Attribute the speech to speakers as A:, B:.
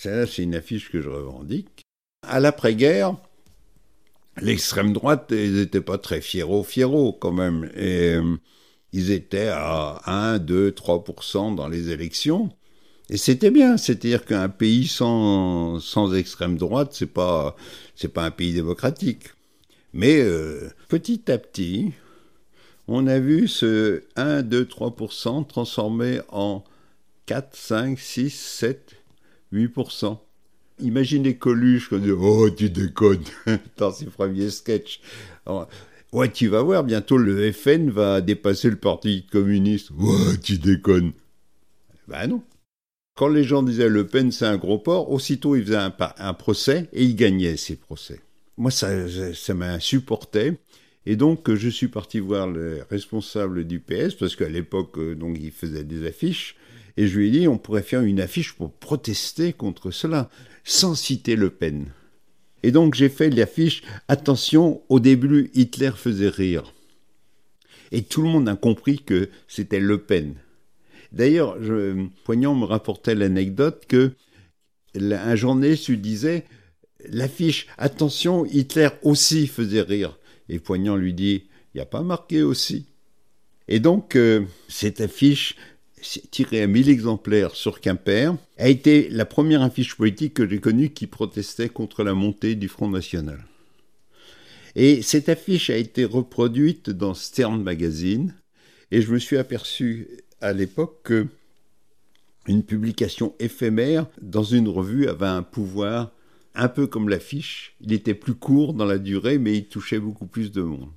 A: C'est une affiche que je revendique. À l'après-guerre, l'extrême droite, ils n'étaient pas très fiero fiero quand même. Et euh, ils étaient à 1, 2, 3% dans les élections. Et c'était bien, c'est-à-dire qu'un pays sans, sans extrême droite, c'est pas, pas un pays démocratique. Mais euh, petit à petit, on a vu ce 1, 2, 3% transformer en 4, 5, 6, 7, 8%. Imaginez Coluche Oh, tu déconnes dans ses premiers sketchs. ouais, tu vas voir, bientôt le FN va dépasser le Parti communiste. Ouais, tu déconnes. Ben non. Quand les gens disaient Le Pen, c'est un gros porc, aussitôt il faisait un, un procès et il gagnait ses procès. Moi, ça, ça m'insupportait. Et donc, je suis parti voir le responsable du PS, parce qu'à l'époque, euh, donc, il faisait des affiches. Et je lui ai dit, on pourrait faire une affiche pour protester contre cela, sans citer Le Pen. Et donc j'ai fait l'affiche, attention, au début Hitler faisait rire. Et tout le monde a compris que c'était Le Pen. D'ailleurs, Poignant me rapportait l'anecdote que un journaliste lui disait l'affiche attention Hitler aussi faisait rire et Poignant lui dit il n'y a pas marqué aussi. Et donc euh, cette affiche tirée à 1000 exemplaires sur Quimper, a été la première affiche politique que j'ai connue qui protestait contre la montée du Front National. Et cette affiche a été reproduite dans Stern Magazine, et je me suis aperçu à l'époque que une publication éphémère dans une revue avait un pouvoir un peu comme l'affiche. Il était plus court dans la durée, mais il touchait beaucoup plus de monde.